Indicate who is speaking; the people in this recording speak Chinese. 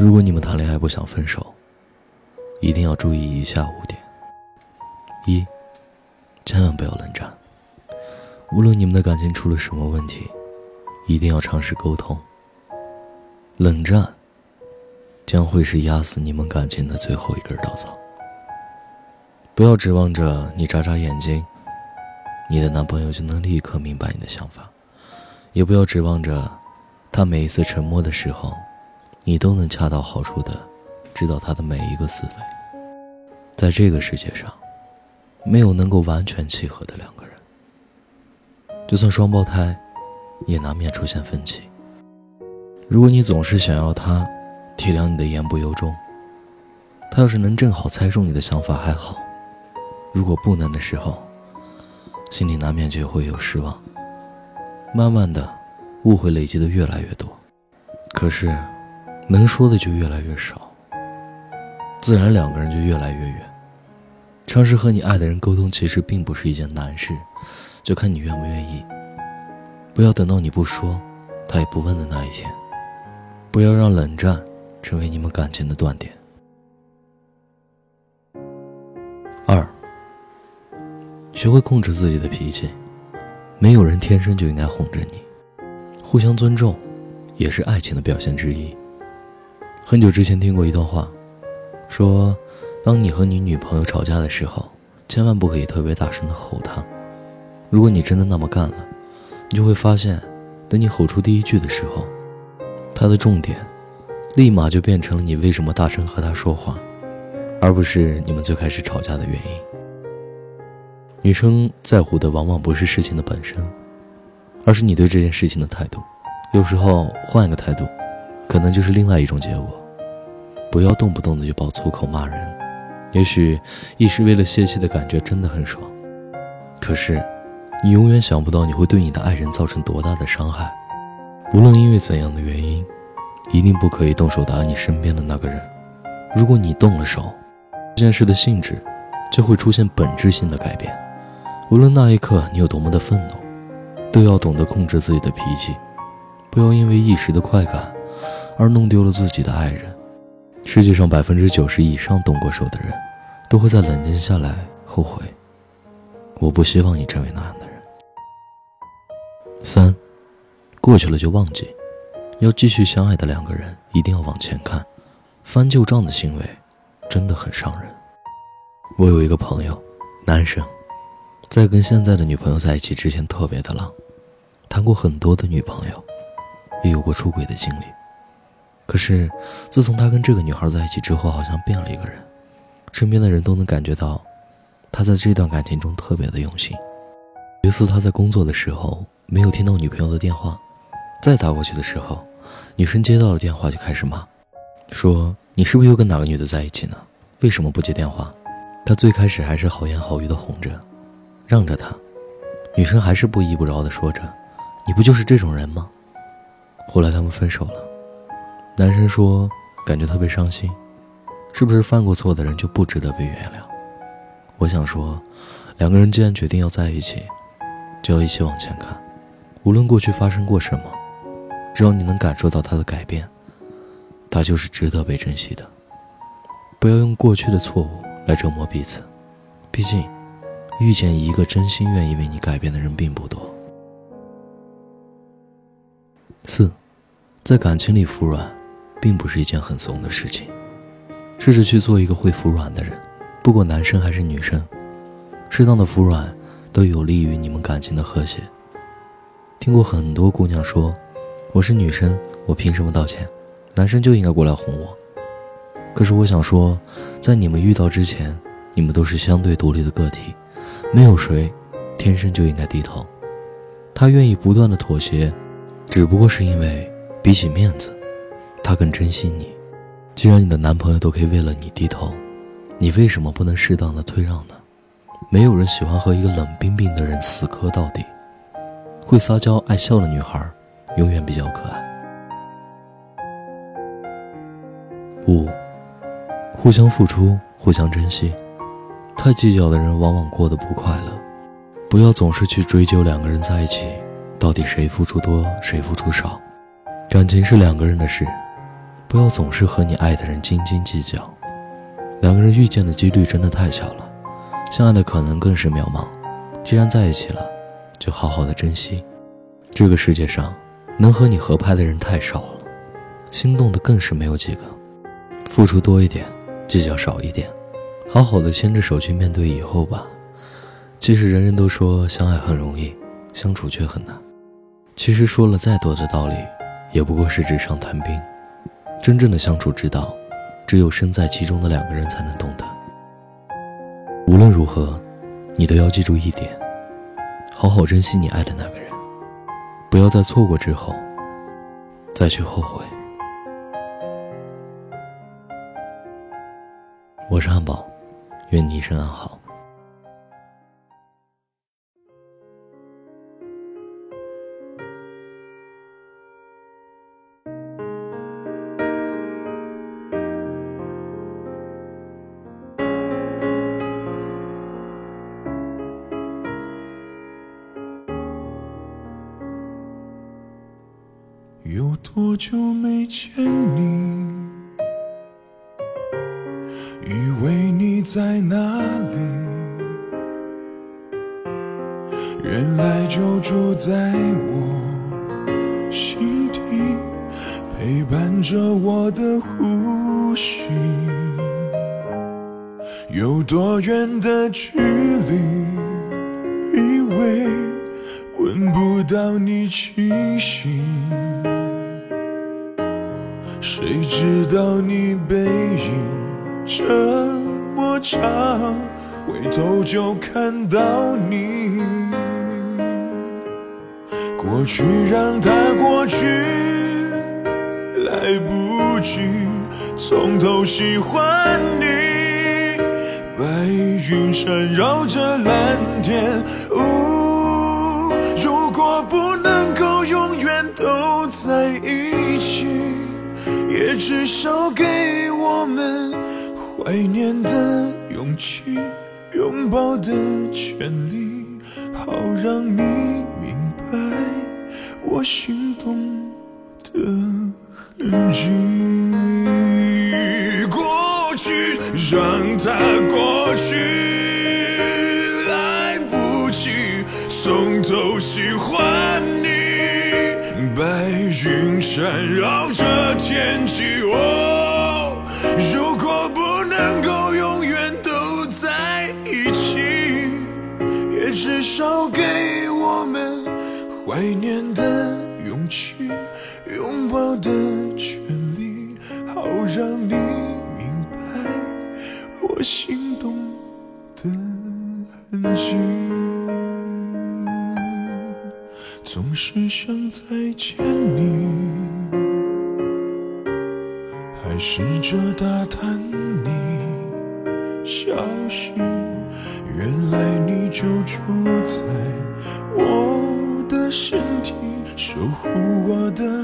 Speaker 1: 如果你们谈恋爱不想分手，一定要注意以下五点：一，千万不要冷战。无论你们的感情出了什么问题，一定要尝试沟通。冷战将会是压死你们感情的最后一根稻草。不要指望着你眨眨眼睛，你的男朋友就能立刻明白你的想法；也不要指望着他每一次沉默的时候，你都能恰到好处的知道他的每一个思维。在这个世界上，没有能够完全契合的两个人。就算双胞胎，也难免出现分歧。如果你总是想要他体谅你的言不由衷，他要是能正好猜中你的想法还好；如果不能的时候，心里难免就会有失望。慢慢的，误会累积的越来越多，可是能说的就越来越少，自然两个人就越来越远。尝试和你爱的人沟通，其实并不是一件难事。就看你愿不愿意。不要等到你不说，他也不问的那一天。不要让冷战成为你们感情的断点。二，学会控制自己的脾气。没有人天生就应该哄着你，互相尊重，也是爱情的表现之一。很久之前听过一段话，说，当你和你女朋友吵架的时候，千万不可以特别大声的吼她。如果你真的那么干了，你就会发现，等你吼出第一句的时候，她的重点，立马就变成了你为什么大声和她说话，而不是你们最开始吵架的原因。女生在乎的往往不是事情的本身，而是你对这件事情的态度。有时候换一个态度，可能就是另外一种结果。不要动不动的就爆粗口骂人，也许一时为了泄气的感觉真的很爽，可是。你永远想不到你会对你的爱人造成多大的伤害，无论因为怎样的原因，一定不可以动手打你身边的那个人。如果你动了手，这件事的性质就会出现本质性的改变。无论那一刻你有多么的愤怒，都要懂得控制自己的脾气，不要因为一时的快感而弄丢了自己的爱人。世界上百分之九十以上动过手的人，都会在冷静下来后悔。我不希望你成为那样的人。三，过去了就忘记。要继续相爱的两个人，一定要往前看。翻旧账的行为，真的很伤人。我有一个朋友，男生，在跟现在的女朋友在一起之前特别的浪，谈过很多的女朋友，也有过出轨的经历。可是，自从他跟这个女孩在一起之后，好像变了一个人。身边的人都能感觉到，他在这段感情中特别的用心。有一次他在工作的时候。没有听到女朋友的电话，再打过去的时候，女生接到了电话就开始骂，说你是不是又跟哪个女的在一起呢？为什么不接电话？他最开始还是好言好语的哄着，让着他，女生还是不依不饶的说着，你不就是这种人吗？后来他们分手了，男生说感觉特别伤心，是不是犯过错的人就不值得被原谅？我想说，两个人既然决定要在一起，就要一起往前看。无论过去发生过什么，只要你能感受到他的改变，他就是值得被珍惜的。不要用过去的错误来折磨彼此，毕竟遇见一个真心愿意为你改变的人并不多。四，在感情里服软，并不是一件很怂的事情。试着去做一个会服软的人，不管男生还是女生，适当的服软都有利于你们感情的和谐。听过很多姑娘说：“我是女生，我凭什么道歉？男生就应该过来哄我。”可是我想说，在你们遇到之前，你们都是相对独立的个体，没有谁天生就应该低头。他愿意不断的妥协，只不过是因为比起面子，他更珍惜你。既然你的男朋友都可以为了你低头，你为什么不能适当的退让呢？没有人喜欢和一个冷冰冰的人死磕到底。会撒娇爱笑的女孩，永远比较可爱。五，互相付出，互相珍惜。太计较的人往往过得不快乐。不要总是去追究两个人在一起到底谁付出多，谁付出少。感情是两个人的事，不要总是和你爱的人斤斤计较。两个人遇见的几率真的太小了，相爱的可能更是渺茫。既然在一起了，就好好的珍惜。这个世界上，能和你合拍的人太少了，心动的更是没有几个。付出多一点，计较少一点，好好的牵着手去面对以后吧。其实人人都说相爱很容易，相处却很难。其实说了再多的道理，也不过是纸上谈兵。真正的相处之道，只有身在其中的两个人才能懂得。无论如何，你都要记住一点：好好珍惜你爱的那个人，不要在错过之后再去后悔。我是汉堡，愿你一生安好。
Speaker 2: 多久没见你？以为你在哪里？原来就住在我心底，陪伴着我的呼吸。有多远的距离？以为闻不到你气息。谁知道你背影这么长，回头就看到你。过去让它过去，来不及从头喜欢你。白云缠绕着蓝天，呜，如果不能够永远都在一。至少给我们怀念的勇气，拥抱的权利，好让你明白我心动的痕迹。过去让它过去，来不及从头喜欢你。白云缠绕着天际，果不能够永远都在一起，也至少给我们怀念的勇气，拥抱的权利，好让你明白我心动的痕迹。总是想再见你，试着打探你消息。原来你就住在我的身体，守护我的